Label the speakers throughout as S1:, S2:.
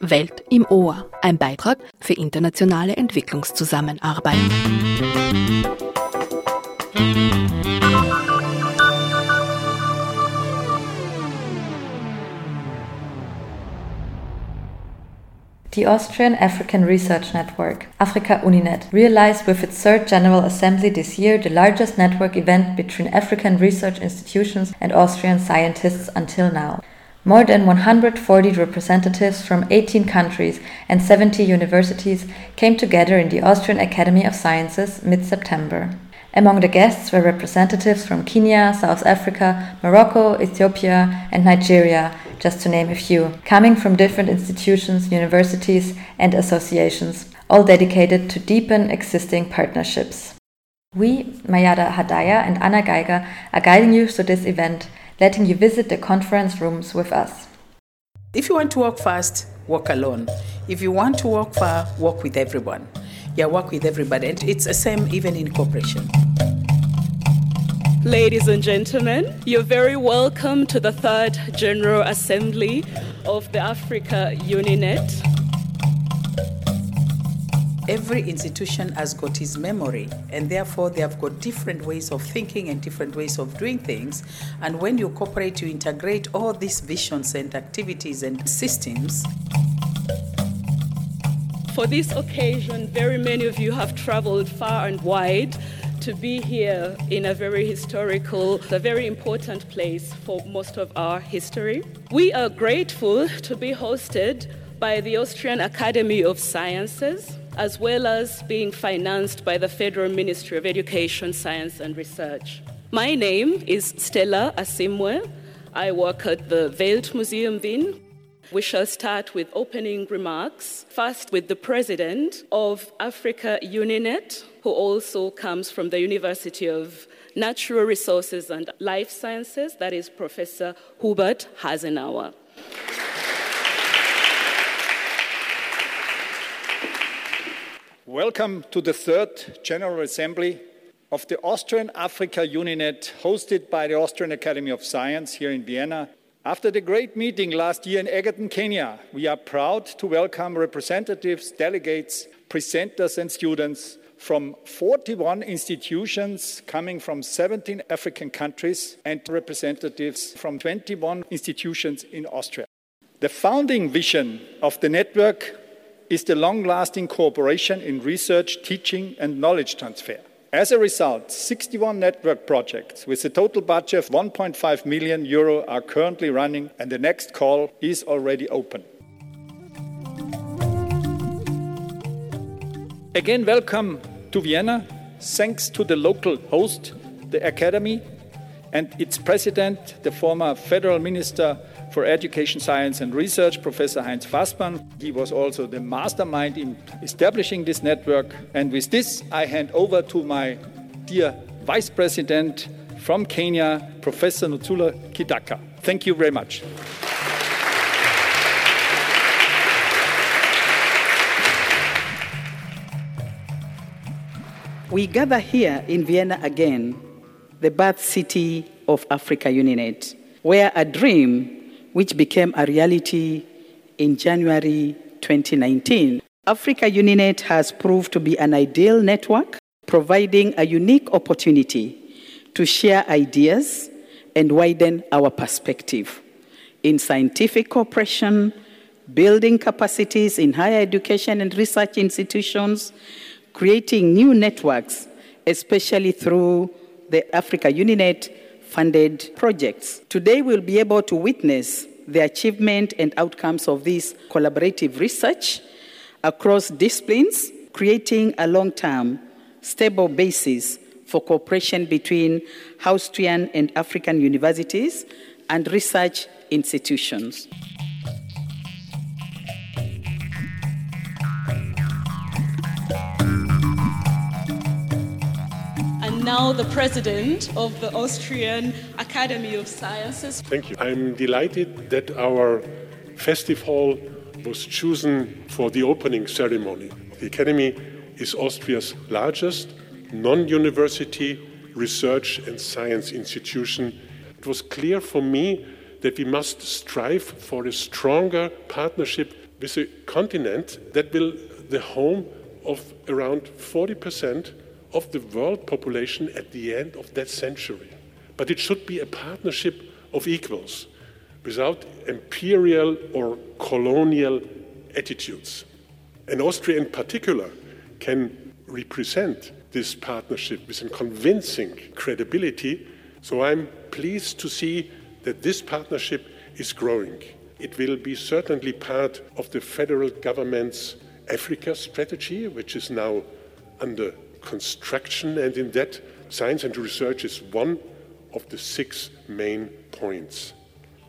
S1: Welt im Ohr, ein Beitrag für internationale Entwicklungszusammenarbeit.
S2: The Austrian African Research Network, Africa Uninet, realized with its third General Assembly this year the largest network event between African research institutions and Austrian scientists until now. More than 140 representatives from 18 countries and 70 universities came together in the Austrian Academy of Sciences mid September. Among the guests were representatives from Kenya, South Africa, Morocco, Ethiopia, and Nigeria, just to name a few, coming from different institutions, universities, and associations, all dedicated to deepen existing partnerships. We, Mayada Hadaya and Anna Geiger, are guiding you through this event, letting you visit the conference rooms with us.
S3: If you want to walk fast, walk alone. If you want to walk far, walk with everyone. Yeah, work with everybody. And it's the same even in cooperation.
S4: Ladies and gentlemen, you're very welcome to the third General Assembly of the Africa UniNet.
S3: Every institution has got its memory, and therefore they have got different ways of thinking and different ways of doing things. And when you cooperate, you integrate all these visions and activities and systems.
S4: For this occasion, very many of you have traveled far and wide to be here in a very historical, a very important place for most of our history. We are grateful to be hosted by the Austrian Academy of Sciences, as well as being financed by the Federal Ministry of Education, Science and Research. My name is Stella Asimwe. I work at the Weltmuseum Wien. We shall start with opening remarks, first with the president of Africa Uninet, who also comes from the University of Natural Resources and Life Sciences, that is Professor Hubert Hasenauer.
S5: Welcome to the third General Assembly of the Austrian Africa Uninet, hosted by the Austrian Academy of Science here in Vienna. After the great meeting last year in Egerton, Kenya, we are proud to welcome representatives, delegates, presenters, and students from 41 institutions coming from 17 African countries and representatives from 21 institutions in Austria. The founding vision of the network is the long lasting cooperation in research, teaching, and knowledge transfer. As a result, 61 network projects with a total budget of 1.5 million euro are currently running, and the next call is already open. Again, welcome to Vienna, thanks to the local host, the Academy, and its president, the former Federal Minister for Education, Science and Research, Professor Heinz Fassmann. He was also the mastermind in establishing this network. And with this, I hand over to my dear Vice President from Kenya, Professor Nzula Kitaka. Thank you very much.
S3: We gather here in Vienna again, the birth city of Africa Uninet, where a dream which became a reality in January 2019. Africa Uninet has proved to be an ideal network, providing a unique opportunity to share ideas and widen our perspective in scientific cooperation, building capacities in higher education and research institutions, creating new networks, especially through the Africa Uninet funded projects. Today, we'll be able to witness the achievement and outcomes of this collaborative research across disciplines, creating a long term, stable basis for cooperation between Austrian and African universities and research institutions.
S4: Now the president of the Austrian Academy of Sciences.
S6: Thank you. I'm delighted that our festive hall was chosen for the opening ceremony. The Academy is Austria's largest non university research and science institution. It was clear for me that we must strive for a stronger partnership with a continent that will the home of around 40% of the world population at the end of that century. But it should be a partnership of equals without imperial or colonial attitudes. And Austria, in particular, can represent this partnership with a convincing credibility. So I'm pleased to see that this partnership is growing. It will be certainly part of the federal government's Africa strategy, which is now under construction, and in that, science and research is one of the six main points.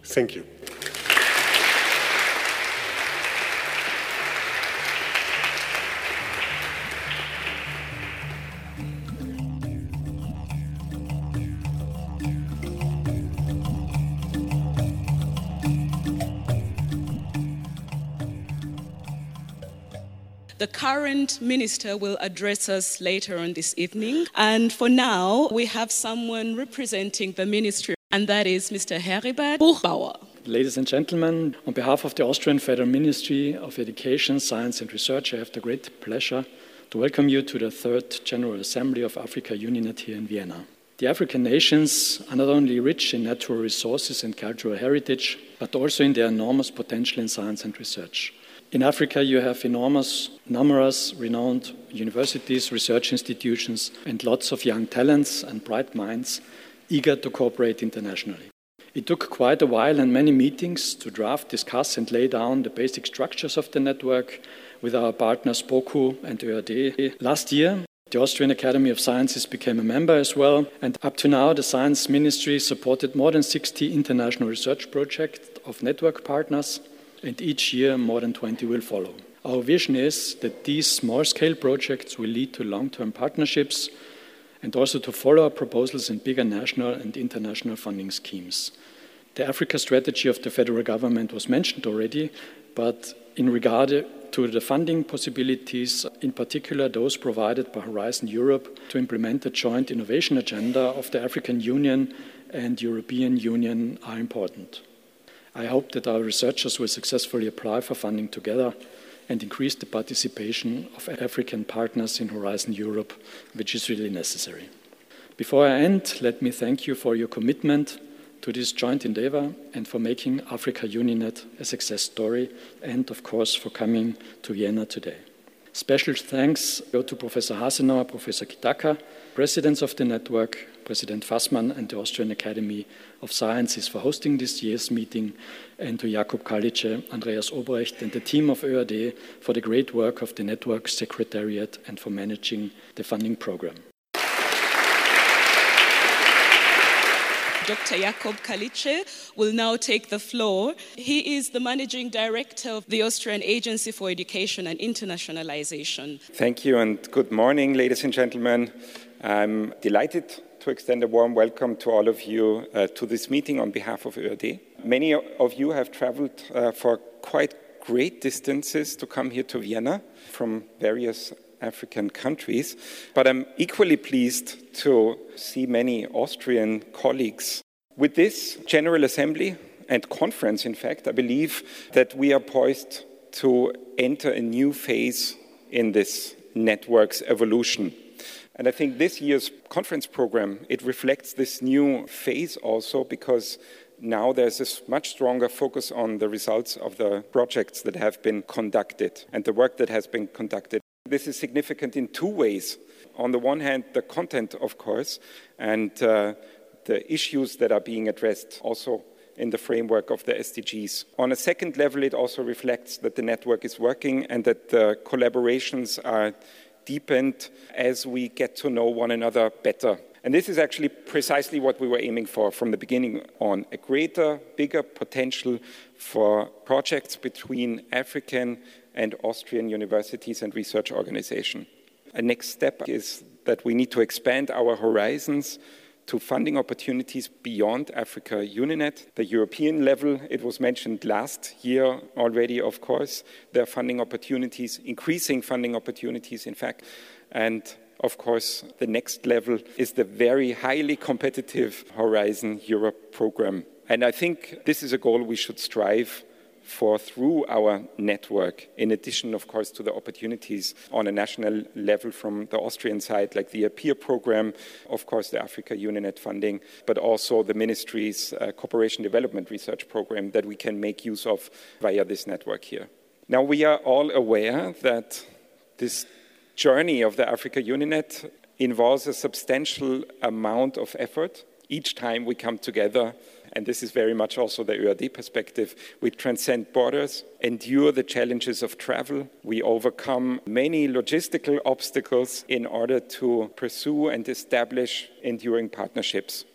S6: Thank you.
S4: The current minister will address us later on this evening. And for now, we have someone representing the ministry, and that is Mr. Heribert Buchbauer.
S7: Ladies and gentlemen, on behalf of the Austrian Federal Ministry of Education, Science and Research, I have the great pleasure to welcome you to the third General Assembly of Africa UNINET here in Vienna. The African nations are not only rich in natural resources and cultural heritage, but also in their enormous potential in science and research. In Africa, you have enormous, numerous, renowned universities, research institutions, and lots of young talents and bright minds eager to cooperate internationally. It took quite a while and many meetings to draft, discuss, and lay down the basic structures of the network with our partners BOKU and ÖAD. Last year, the Austrian Academy of Sciences became a member as well, and up to now, the Science Ministry supported more than 60 international research projects of network partners and each year more than 20 will follow. Our vision is that these small scale projects will lead to long term partnerships and also to follow up proposals in bigger national and international funding schemes. The Africa strategy of the federal government was mentioned already, but in regard to the funding possibilities, in particular those provided by Horizon Europe to implement the joint innovation agenda of the African Union and European Union, are important. I hope that our researchers will successfully apply for funding together and increase the participation of African partners in Horizon Europe, which is really necessary. Before I end, let me thank you for your commitment to this joint endeavor and for making Africa UniNet a success story, and of course for coming to Vienna today. Special thanks go to Professor Hasenauer, Professor Kitaka, presidents of the network, President Fassmann, and the Austrian Academy of Sciences for hosting this year's meeting, and to Jakob Calice, Andreas Obrecht, and the team of ÖAD for the great work of the network secretariat and for managing the funding program.
S4: Dr. Jakob Calice will now take the floor. He is the managing director of the Austrian Agency for Education and Internationalization.
S8: Thank you and good morning, ladies and gentlemen. I'm delighted to extend a warm welcome to all of you uh, to this meeting on behalf of ÖAD. Many of you have traveled uh, for quite great distances to come here to Vienna from various African countries. But I'm equally pleased to see many Austrian colleagues. With this General Assembly and conference, in fact, I believe that we are poised to enter a new phase in this network's evolution. And I think this year's conference program, it reflects this new phase also because now there's a much stronger focus on the results of the projects that have been conducted and the work that has been conducted. This is significant in two ways. On the one hand, the content, of course, and uh, the issues that are being addressed also in the framework of the SDGs. On a second level, it also reflects that the network is working and that the collaborations are deepened as we get to know one another better. And this is actually precisely what we were aiming for from the beginning on a greater, bigger potential for projects between African and Austrian universities and research organizations. A next step is that we need to expand our horizons to funding opportunities beyond Africa Uninet. The European level, it was mentioned last year already, of course. There are funding opportunities, increasing funding opportunities, in fact. And of course, the next level is the very highly competitive Horizon Europe program. And I think this is a goal we should strive for through our network, in addition, of course, to the opportunities on a national level from the Austrian side, like the APPEAR program, of course, the Africa UniNet funding, but also the ministry's uh, cooperation development research program that we can make use of via this network here. Now, we are all aware that this journey of the Africa UniNet involves a substantial amount of effort each time we come together and this is very much also the ÖAD perspective, we transcend borders, endure the challenges of travel, we overcome many logistical obstacles in order to pursue and establish enduring partnerships.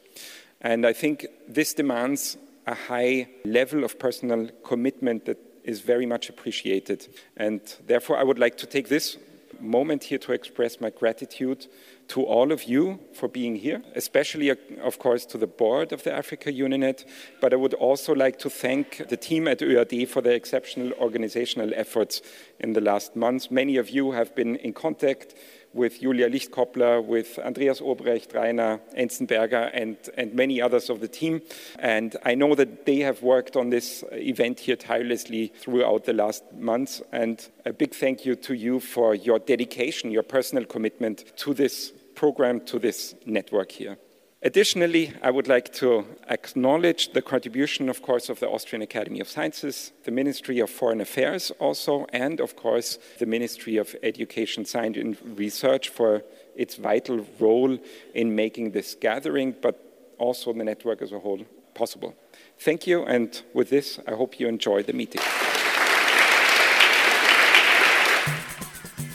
S8: And I think this demands a high level of personal commitment that is very much appreciated. And therefore, I would like to take this moment here to express my gratitude to all of you for being here, especially, uh, of course, to the board of the Africa UniNet. But I would also like to thank the team at ÖAD for their exceptional organizational efforts in the last months. Many of you have been in contact with Julia Lichtkoppler, with Andreas Obrecht, Rainer Enzenberger, and, and many others of the team. And I know that they have worked on this event here tirelessly throughout the last months. And a big thank you to you for your dedication, your personal commitment to this program, to this network here. Additionally, I would like to acknowledge the contribution, of course, of the Austrian Academy of Sciences, the Ministry of Foreign Affairs also, and of course, the Ministry of Education, Science and Research for its vital role in making this gathering, but also the network as a whole possible. Thank you, and with this, I hope you enjoy the meeting.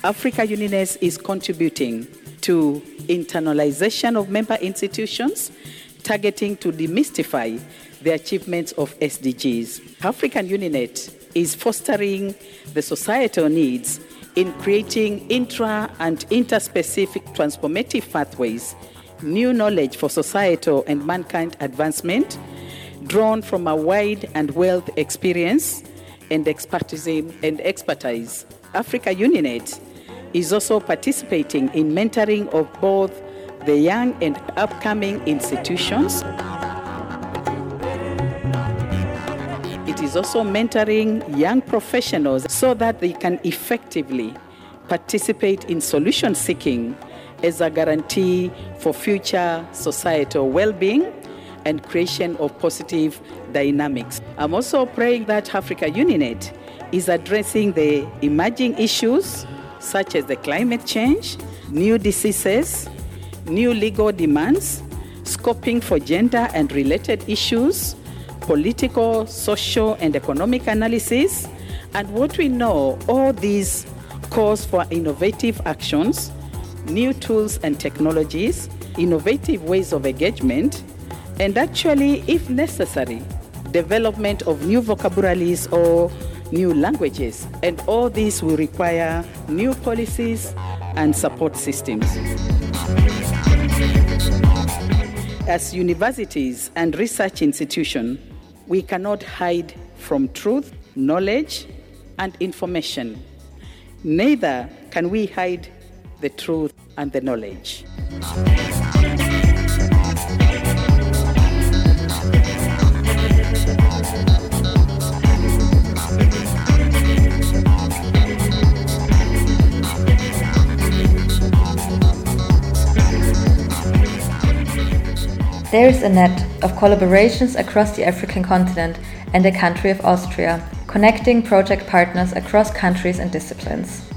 S3: Africa UniNet is contributing to internalization of member institutions, targeting to demystify the achievements of SDGs. African UniNet is fostering the societal needs in creating intra and interspecific transformative pathways, new knowledge for societal and mankind advancement, drawn from a wide and wealth experience and expertise. And expertise. Africa UniNet is also participating in mentoring of both the young and upcoming institutions. It is also mentoring young professionals so that they can effectively participate in solution seeking as a guarantee for future societal well being and creation of positive dynamics. I'm also praying that Africa UniNet is addressing the emerging issues such as the climate change, new diseases, new legal demands, scoping for gender and related issues, political, social, and economic analysis. And what we know, all these calls for innovative actions, new tools and technologies, innovative ways of engagement, and actually, if necessary, development of new vocabularies or new languages. And all this will require new policies and support systems. As universities and research institutions, we cannot hide from truth, knowledge, and information. Neither can we hide the truth and the knowledge.
S2: There is a net of collaborations across the African continent and the country of Austria, connecting project partners across countries and disciplines.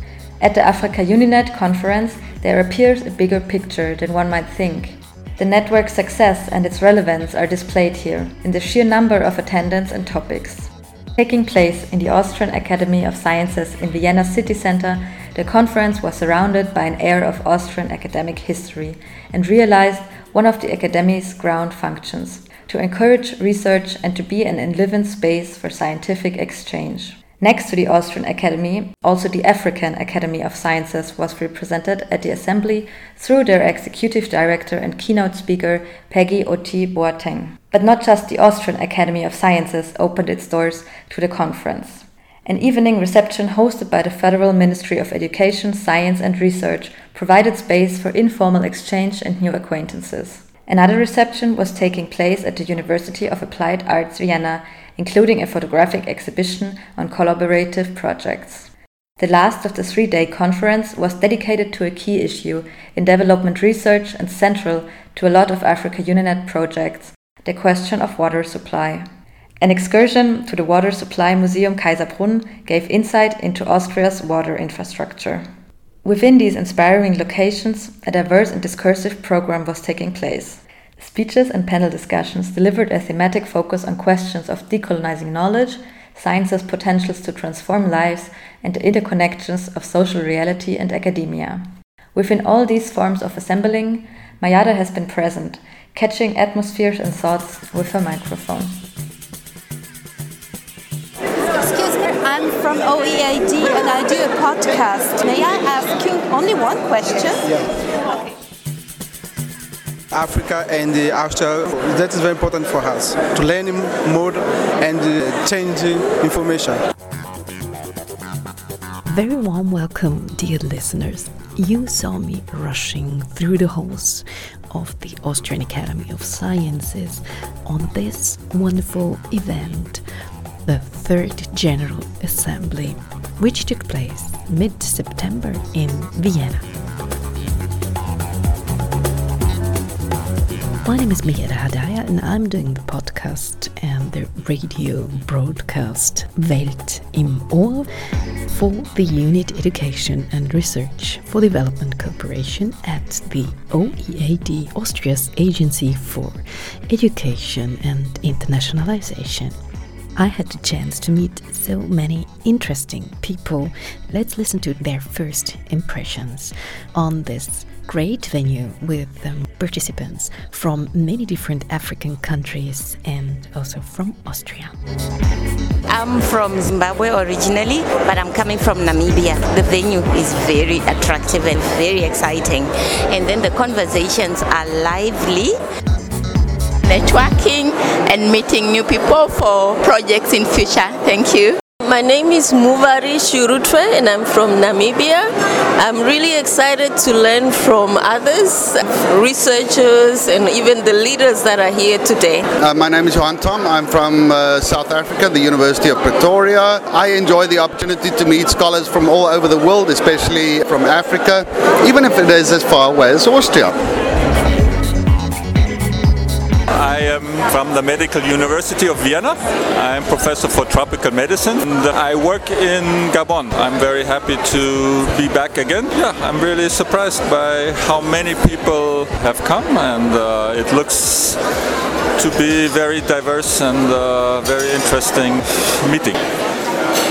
S2: At the Africa UniNet conference, there appears a bigger picture than one might think. The network's success and its relevance are displayed here in the sheer number of attendants and topics. Taking place in the Austrian Academy of Sciences in Vienna city center, the conference was surrounded by an air of Austrian academic history and realized one of the Academy's ground functions to encourage research and to be an enlivened space for scientific exchange. Next to the Austrian Academy, also the African Academy of Sciences was represented at the assembly through their executive director and keynote speaker Peggy Oti Boateng. But not just the Austrian Academy of Sciences opened its doors to the conference. An evening reception hosted by the Federal Ministry of Education, Science and Research provided space for informal exchange and new acquaintances. Another reception was taking place at the University of Applied Arts Vienna, including a photographic exhibition on collaborative projects. The last of the three day conference was dedicated to a key issue in development research and central to a lot of Africa Uninet projects the question of water supply. An excursion to the Water Supply Museum Kaiserbrunn gave insight into Austria's water infrastructure. Within these inspiring locations, a diverse and discursive program was taking place. Speeches and panel discussions delivered a thematic focus on questions of decolonizing knowledge, science's potentials to transform lives, and the interconnections of social reality and academia. Within all these forms of assembling, Mayada has been present, catching atmospheres and thoughts with her microphone.
S9: I'm from OEAD and I do a podcast. May I ask you only one question?
S10: Yeah. Okay. Africa and uh, Austria, that is very important for us to learn more and uh, change information.
S1: Very warm welcome, dear listeners. You saw me rushing through the halls of the Austrian Academy of Sciences on this wonderful event the Third General Assembly, which took place mid September in Vienna. My name is Mayada Hadaya, and I'm doing the podcast and the radio broadcast Welt im Ohr for the Unit Education and Research for Development Cooperation at the OEAD, Austria's Agency for Education and Internationalization. I had the chance to meet so many interesting people. Let's listen to their first impressions on this great venue with um, participants from many different African countries and also from Austria.
S11: I'm from Zimbabwe originally, but I'm coming from Namibia. The venue is very attractive and very exciting, and then the conversations are lively
S12: networking and meeting new people for projects in future. Thank you.
S13: My name is Muvari Shurutwe and I'm from Namibia. I'm really excited to learn from others, researchers, and even the leaders that are here today.
S14: Uh, my name is Johan Tom. I'm from uh, South Africa, the University of Pretoria. I enjoy the opportunity to meet scholars from all over the world, especially from Africa, even if it is as far away as Austria.
S15: I am from the Medical University of Vienna. I am professor for tropical medicine and I work in Gabon. I'm very happy to be back again. Yeah, I'm really surprised by how many people have come and uh, it looks to be very diverse and uh, very interesting meeting.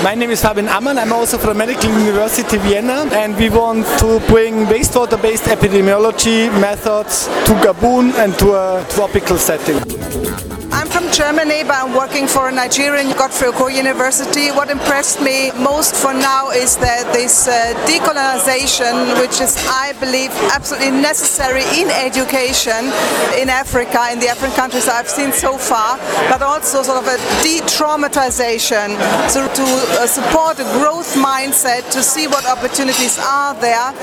S16: My name is Fabian Ammann. I'm also from Medical University Vienna, and we want to bring wastewater-based epidemiology methods to Gabon and to a tropical setting.
S17: I'm from Germany, but I'm working for a Nigerian Godfrey Okoye University. What impressed me most for now is that this uh, decolonization, which is, I believe, absolutely necessary in education in Africa, in the African countries I've seen so far, but also sort of a de-traumatization so to uh, support a growth mindset, to see what opportunities are there,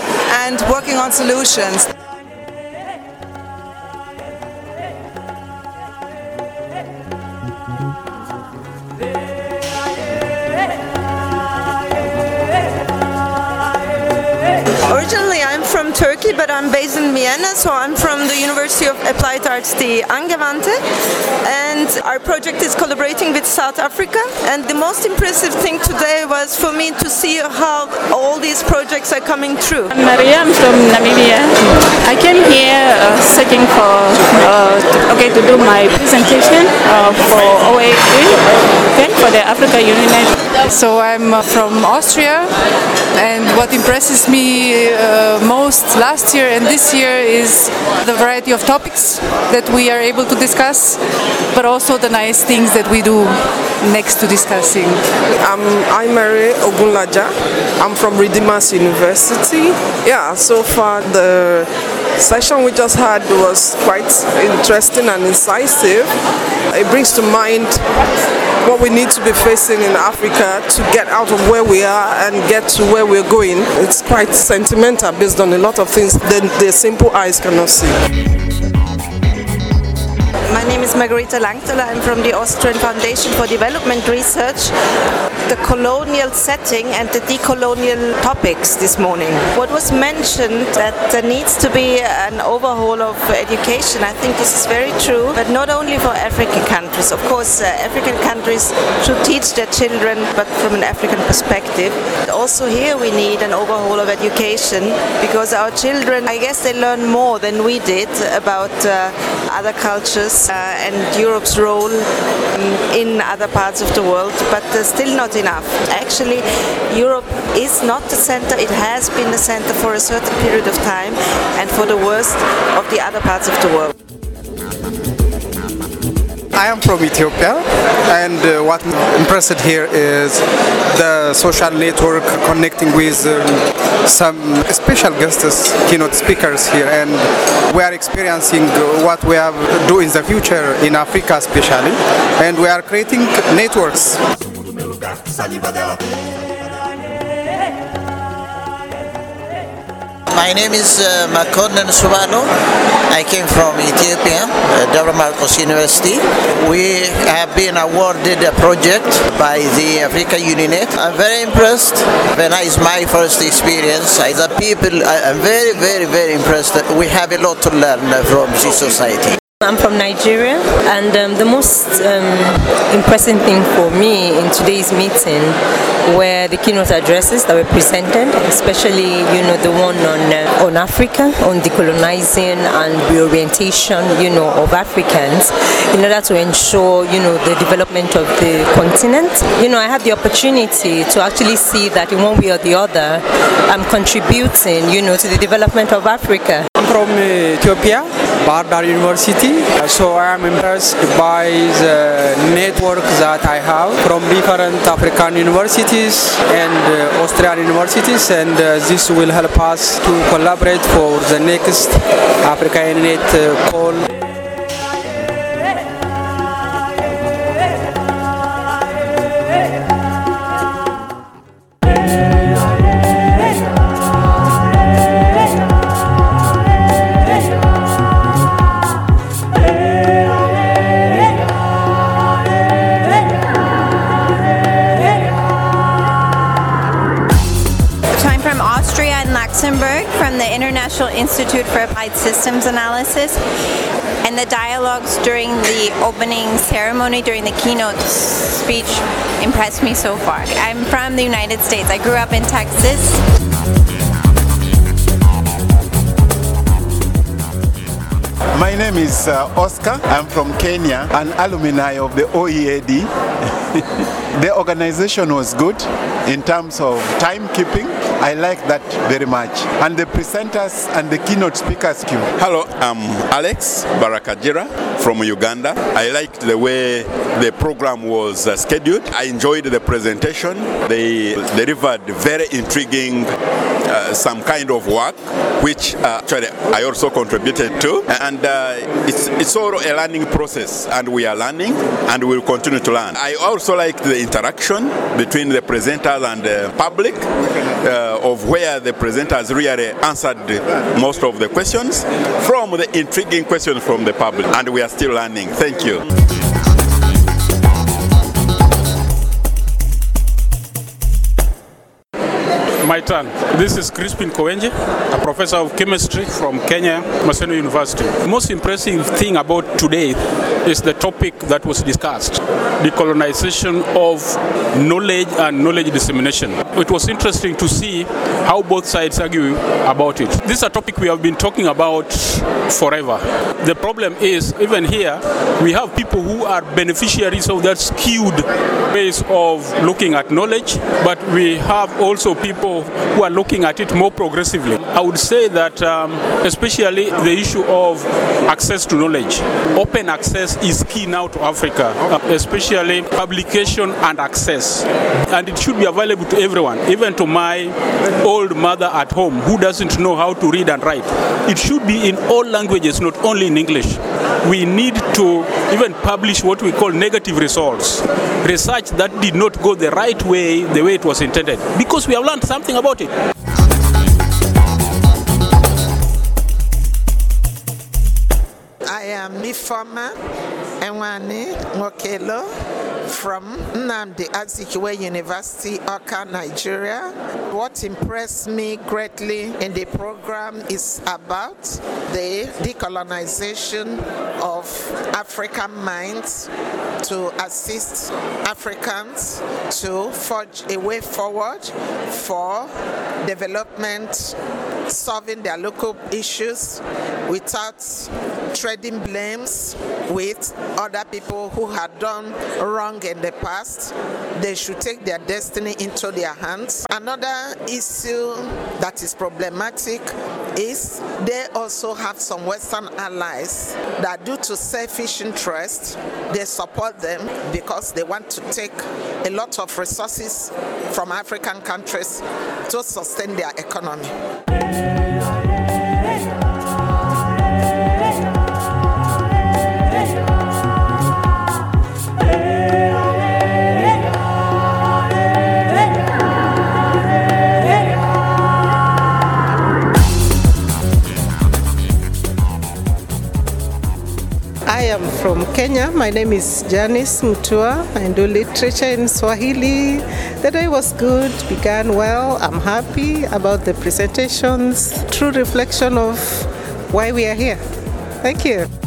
S17: and working on solutions.
S18: But I'm based in Vienna, so I'm from the University of Applied Arts, the Angewandte, and our project is collaborating with South Africa. And the most impressive thing today was for me to see how all these projects are coming through.
S19: I'm Maria, I'm from Namibia. I came here uh, searching for, uh, okay, to do my presentation uh, for OAD, okay, for the Africa Union.
S20: So I'm uh, from Austria, and what impresses me uh, most last year and this year is the variety of topics that we are able to discuss, but also the nice things that we do next to discussing.
S21: I'm, I'm Mary Ogunlaja. I'm from Redeemers University. Yeah, so far the session we just had was quite interesting and incisive. It brings to mind what we need to be facing in Africa to get out of where we are and get to where we're going. It's quite sentimental based on a lot of things that the simple eyes cannot see.
S22: My name is Margarita Langthaler. I'm from the Austrian Foundation for Development Research. The colonial setting and the decolonial topics this morning. What was mentioned that there needs to be an overhaul of education. I think this is very true, but not only for African countries. Of course, uh, African countries should teach their children, but from an African perspective. Also here we need an overhaul of education because our children, I guess they learn more than we did about uh, other cultures uh, and Europe's role um, in other parts of the world, but still not enough. Actually, Europe is not the center, it has been the center for a certain period of time and for the worst of the other parts of the world.
S10: I am from Ethiopia, and uh, what impressed here is the social network connecting with um, some special guests, keynote speakers here, and we are experiencing what we have do in the future in Africa, especially, and we are creating networks.
S23: My name is uh, Makonnen Subano. I came from Ethiopia, uh, Debre Markos University. We have been awarded a project by the Africa Uninet. I'm very impressed. When it's my first experience, the people, I'm very, very, very impressed. We have a lot to learn from this society.
S24: I'm from Nigeria, and um, the most um, impressive thing for me in today's meeting were the keynote addresses that were presented, especially you know the one on uh, on Africa, on decolonizing and reorientation, you know, of Africans, in order to ensure you know the development of the continent. You know, I had the opportunity to actually see that in one way or the other, I'm contributing, you know, to the development of Africa.
S25: I'm from uh, Ethiopia, Bahir Dar University. So I am impressed by the network that I have from different African universities and uh, Austrian universities, and uh, this will help us to collaborate for the next Africa Net uh, call.
S26: Institute for Applied Systems Analysis. And the dialogues during the opening ceremony, during the keynote speech, impressed me so far. I'm from the United States. I grew up in Texas.
S27: My name is uh, Oscar. I'm from Kenya, an alumni of the OEAD. the organization was good in terms of timekeeping. I like that very much. And the presenters and the keynote speakers.
S28: Hello, I'm Alex Barakajira from Uganda. I liked the way the program was uh, scheduled. I enjoyed the presentation. They delivered very intriguing uh, some kind of work, which uh, actually I also contributed to. And uh, it's, it's all a learning process, and we are learning, and we will continue to learn. I also liked the interaction between the presenters and the public, uh, Uh, of where the presenters really answered most of the questions from the intriguing questions from the public, and we are still learning. Thank you.
S29: My turn. This is Crispin Kowenje, a professor of chemistry from Kenya, Maseno University. The most impressive thing about today is the topic that was discussed decolonization of knowledge and knowledge dissemination. It was interesting to see how both sides argue about it. This is a topic we have been talking about forever. The problem is, even here, we have people who are beneficiaries of that skewed ways of looking at knowledge, but we have also people who are looking at it more progressively. I would say that, um, especially the issue of access to knowledge, open access is key now to Africa, uh, especially publication and access. And it should be available to everyone, even to my old mother at home who doesn't know how to read and write. It should be in all languages, not only in English. We need to even publish what we call negative results, research that did not go the right way, the way it was intended, because we have learned something about it.
S30: I
S31: am Ifoma Enwani Ngokelo from Nnamdi Azikiwe University, Awka, Nigeria. What impressed me greatly in the program is about the decolonization of African minds to assist Africans to forge a way forward for development, solving their local issues without trading blames with other people who had done wrong in the past. They should take their destiny into their hands. Another issue that is problematic is they also have some Western allies that, due to selfish interest, they support them because they want to take a lot of resources from African countries to sustain their economy.
S32: From Kenya. My name is Janice Mutua. I do literature in Swahili. The day was good, began well. I'm happy about the presentations. True reflection of why we are here. Thank you.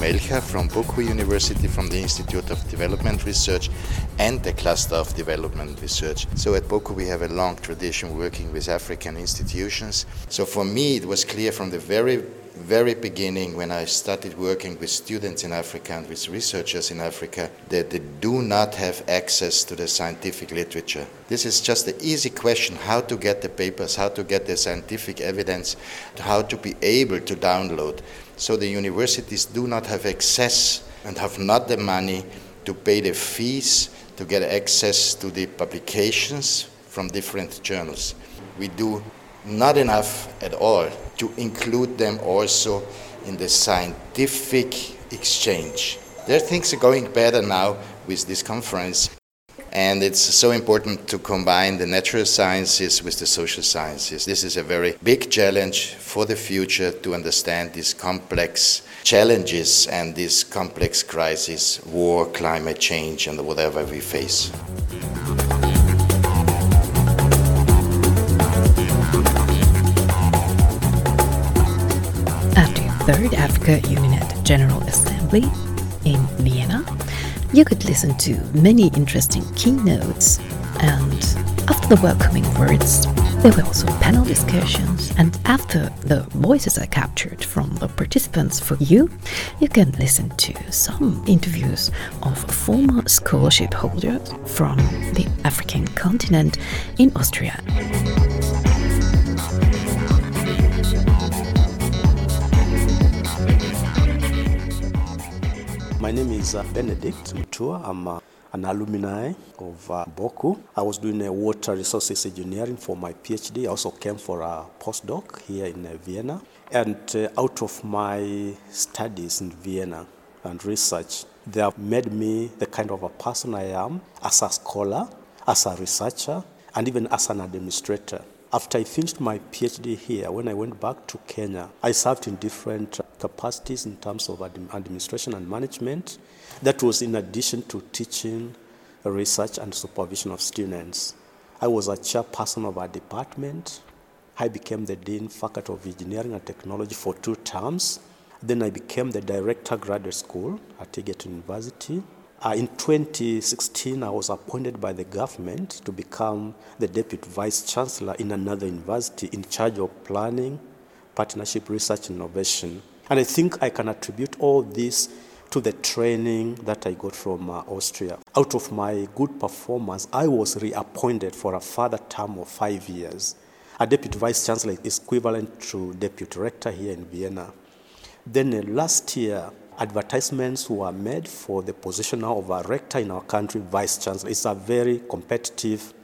S33: Melcher from Boku University from the Institute of Development Research and the Cluster of Development Research. So at Boku we have a long tradition working with African institutions. So for me it was clear from the very very beginning when I started working with students in Africa and with researchers in Africa that they do not have access to the scientific literature. This is just an easy question how to get the papers, how to get the scientific evidence, how to be able to download. So the universities do not have access and have not the money to pay the fees to get access to the publications from different journals. We do not enough at all to include them also in the scientific exchange. There things are going better now with this conference. And it's so important to combine the natural sciences with the social sciences. This is a very big challenge for the future to understand these complex challenges and these complex crises, war, climate change, and whatever we face.
S34: At the Third Africa UNINET General Assembly you could listen to many interesting keynotes, and after the welcoming words, there were also panel discussions. And after the voices are captured from the participants for you, you can listen to some interviews of former scholarship holders from the African continent in Austria.
S35: My name is uh, Benedict Mutua. I'm uh, an alumni of uh, Boku. I was doing uh, water resources engineering for my PhD. I also came for a postdoc here in uh, Vienna. And uh, out of my studies in Vienna and research, they have made me the kind of a person I am as a scholar, as a researcher, and even as an administrator. After I finished my PhD here, when I went back to Kenya, I served in different capacities in terms of admi- administration and management. That was in addition to teaching, research, and supervision of students. I was a chairperson of our department. I became the Dean Faculty of Engineering and Technology for two terms. Then I became the Director Graduate School at Egerton University. Uh, in 2016, I was appointed by the government to become the Deputy Vice Chancellor in another university in charge of planning, partnership, research, innovation. And I think I can attribute all this to the training that I got from uh, Austria. Out of my good performance, I was reappointed for a further term of five years. A deputy vice chancellor is equivalent to deputy rector here in Vienna. Then uh, last year, advertisements were made for the position now of a rector in our country, vice chancellor. It's a very competitive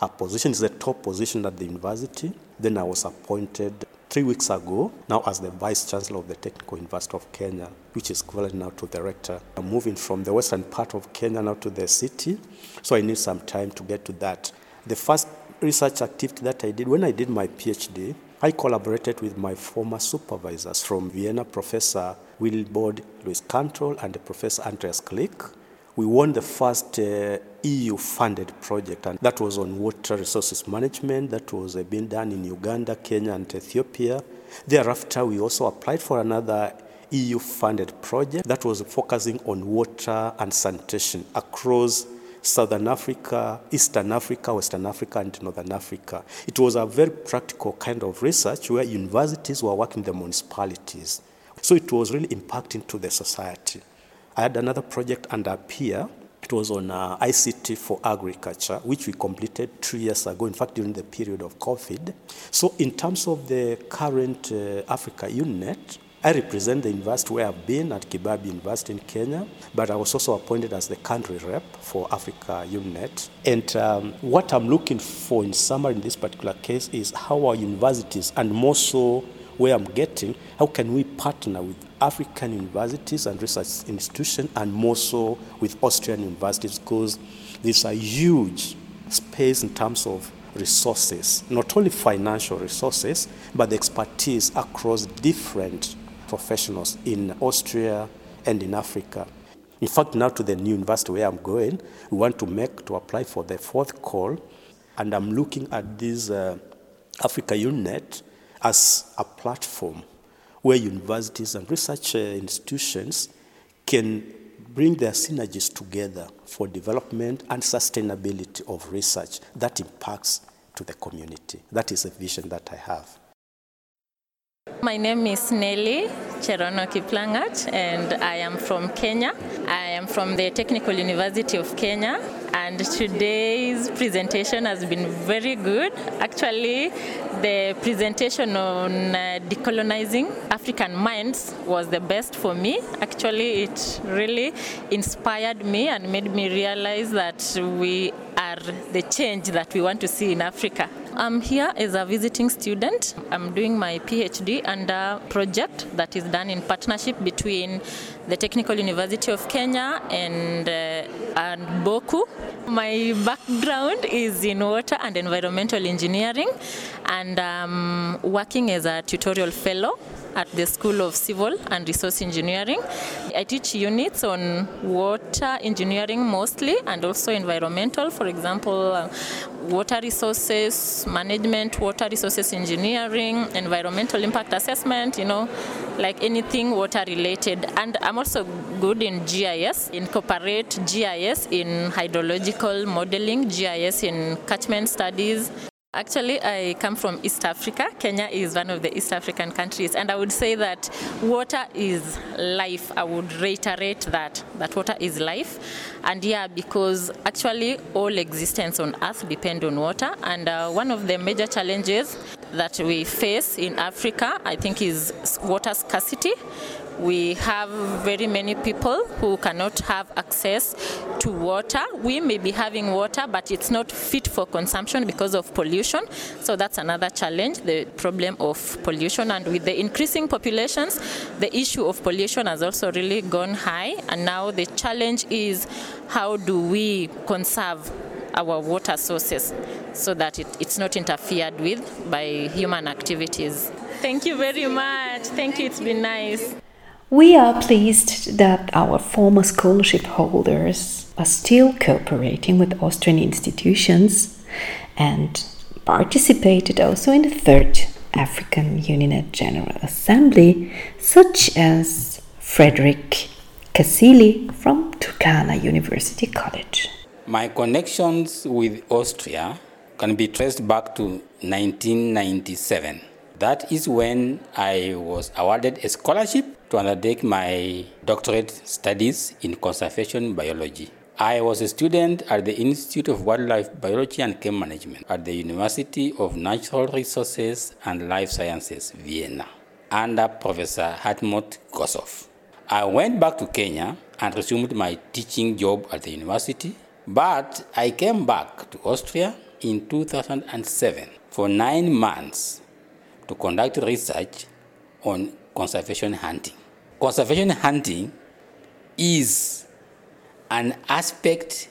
S35: uh, position. It's the top position at the university. Then I was appointed three weeks ago, now as the Vice Chancellor of the Technical University of Kenya, which is equivalent now to the rector. I'm moving from the western part of Kenya now to the city, so I need some time to get to that. The first research activity that I did when I did my PhD, I collaborated with my former supervisors from Vienna, Professor Wilbord Louis Cantrell and Professor Andreas Klik. We won the first uh, EU funded project, and that was on water resources management. That was uh, being done in Uganda, Kenya, and Ethiopia. Thereafter, we also applied for another EU funded project that was focusing on water and sanitation across Southern Africa, Eastern Africa, Western Africa, and Northern Africa. It was a very practical kind of research where universities were working the municipalities. So it was really impacting to the society. I had another project under PEER. It was on uh, ICT for agriculture, which we completed two years ago, in fact, during the period of COVID. So, in terms of the current uh, Africa UniNet, I represent the university where I've been at Kibabii University in Kenya, but I was also appointed as the country rep for Africa UniNet. And um, what I'm looking for in summary in this particular case is how our universities, and more so where I'm getting, how can we partner with African universities and research institutions, and more so with Austrian universities, because there's a huge space in terms of resources, not only financial resources, but the expertise across different professionals in Austria and in Africa. In fact, now to the new university where I'm going, we want to make to apply for the fourth call, and I'm looking at this uh, Africa UniNet as a platform where universities and research institutions can bring their synergies together for development and sustainability of research that impacts to the community. That is a vision that I have.
S36: My name is Nelly Cherono Kiplangat and I am from Kenya. I am from the Technical University of Kenya and today's presentation has been very good. Actually, the presentation on uh, decolonizing African minds was the best for me. Actually, it really inspired me and made me realize that we are the change that we want to see in Africa. I'm here as a visiting student. I'm doing my PhD under a project that is done in partnership between the Technical University of Kenya and, uh, and Boku. My background is in water and environmental engineering, and I'm working as a tutorial fellow at the School of Civil and Resource Engineering. I teach units on water engineering mostly and also environmental, for example, water resources management, water resources engineering, environmental impact assessment, you know, like anything water related. And I'm also good in GIS, incorporate GIS in hydrological modeling, GIS in catchment studies, Actually, I come from East Africa. Kenya is one of the East African countries, and I would say that water is life. I would reiterate that that water is life, and yeah, because actually all existence on Earth depend on water, and uh, one of the major challenges that we face in Africa, I think, is water scarcity we have very many people who cannot have access to water. We may be having water, but it's not fit for consumption because of pollution. So that's another challenge, the problem of pollution. And with the increasing populations, the issue of pollution has also really gone high. And now the challenge is how do we conserve our water sources so that it, it's not interfered with by human activities. Thank you very much. Thank you. It's been nice.
S34: We are pleased that our former scholarship holders are still cooperating with Austrian institutions and participated also in the third African UNINET General Assembly, such as Frederick Kassilly from Turkana University College.
S37: My connections with Austria can be traced back to 1997. That is when I was awarded a scholarship to undertake my doctorate studies in conservation biology. I was a student at the Institute of Wildlife Biology and Game Management at the University of Natural Resources and Life Sciences, Vienna, under Professor Hartmut Gossow. I went back to Kenya and resumed my teaching job at the university, but I came back to Austria in 2007 for nine months to conduct research on conservation hunting. Conservation hunting is an aspect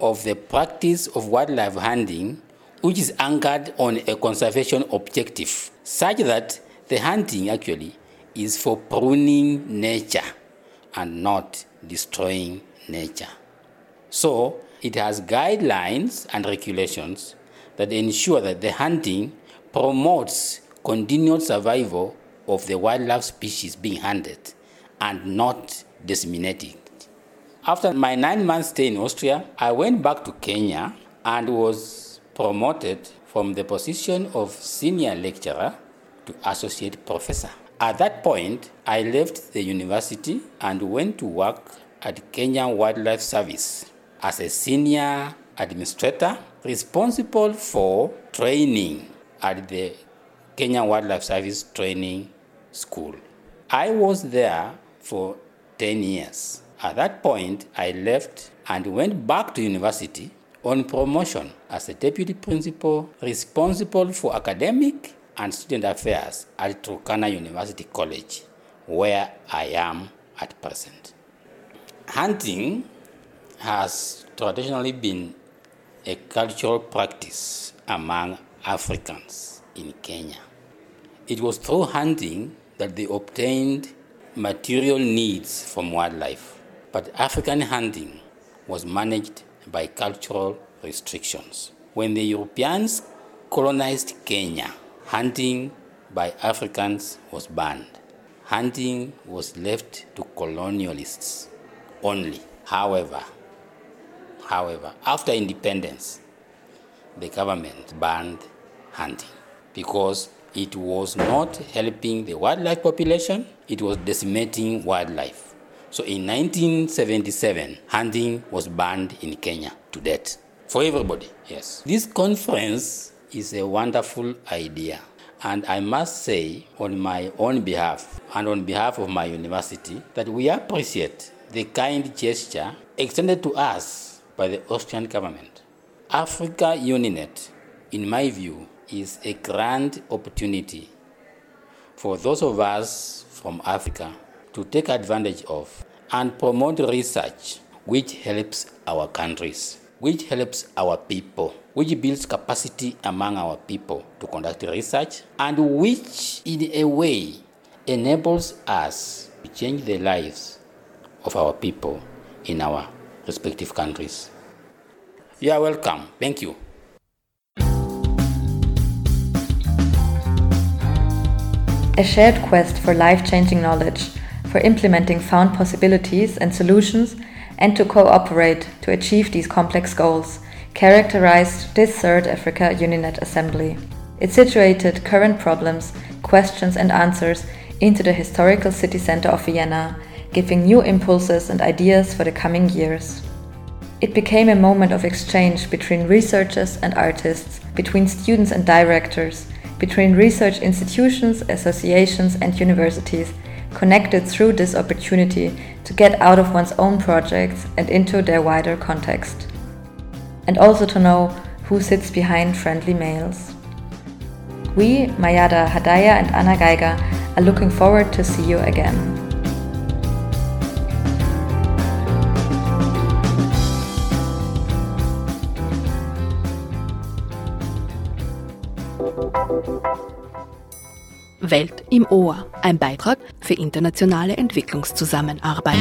S37: of the practice of wildlife hunting which is anchored on a conservation objective, such that the hunting actually is for pruning nature and not destroying nature. So it has guidelines and regulations that ensure that the hunting promotes continued survival of the wildlife species being hunted and not disseminated. After my nine month stay in Austria, I went back to Kenya and was promoted from the position of senior lecturer to associate professor. At that point, I left the university and went to work at Kenya Wildlife Service as a senior administrator responsible for training at the Kenya Wildlife Service Training School. I was there for 10 years. At that point, I left and went back to university on promotion as a deputy principal responsible for academic and student affairs at Turkana University College, where I am at present. Hunting has traditionally been a cultural practice among Africans in Kenya. It was through hunting that they obtained material needs from wildlife, but African hunting was managed by cultural restrictions. When the Europeans colonized Kenya, hunting by Africans was banned. Hunting was left to colonialists only. However, however, after independence, the government banned hunting because it was not helping the wildlife population, it was decimating wildlife. So in 1977, hunting was banned in Kenya to death for everybody. Yes. This conference is a wonderful idea. And I must say, on my own behalf and on behalf of my university, that we appreciate the kind gesture extended to us by the Austrian government. Africa Uninet, in my view, is a grand opportunity for those of us from Africa to take advantage of and promote research which helps our countries, which helps our people, which builds capacity among our people to conduct research, and which, in a way, enables us to change the lives of our people in our respective countries. You are welcome. Thank you.
S2: A shared quest for life changing knowledge, for implementing found possibilities and solutions, and to cooperate to achieve these complex goals characterized this third Africa Uninet Assembly. It situated current problems, questions, and answers into the historical city center of Vienna, giving new impulses and ideas for the coming years. It became a moment of exchange between researchers and artists, between students and directors, between research institutions, associations, and universities, connected through this opportunity to get out of one's own projects and into their wider context. And also to know who sits behind friendly mails. We, Mayada Hadaya and Anna Geiger, are looking forward to see you again.
S1: Welt im Ohr, ein Beitrag für internationale Entwicklungszusammenarbeit.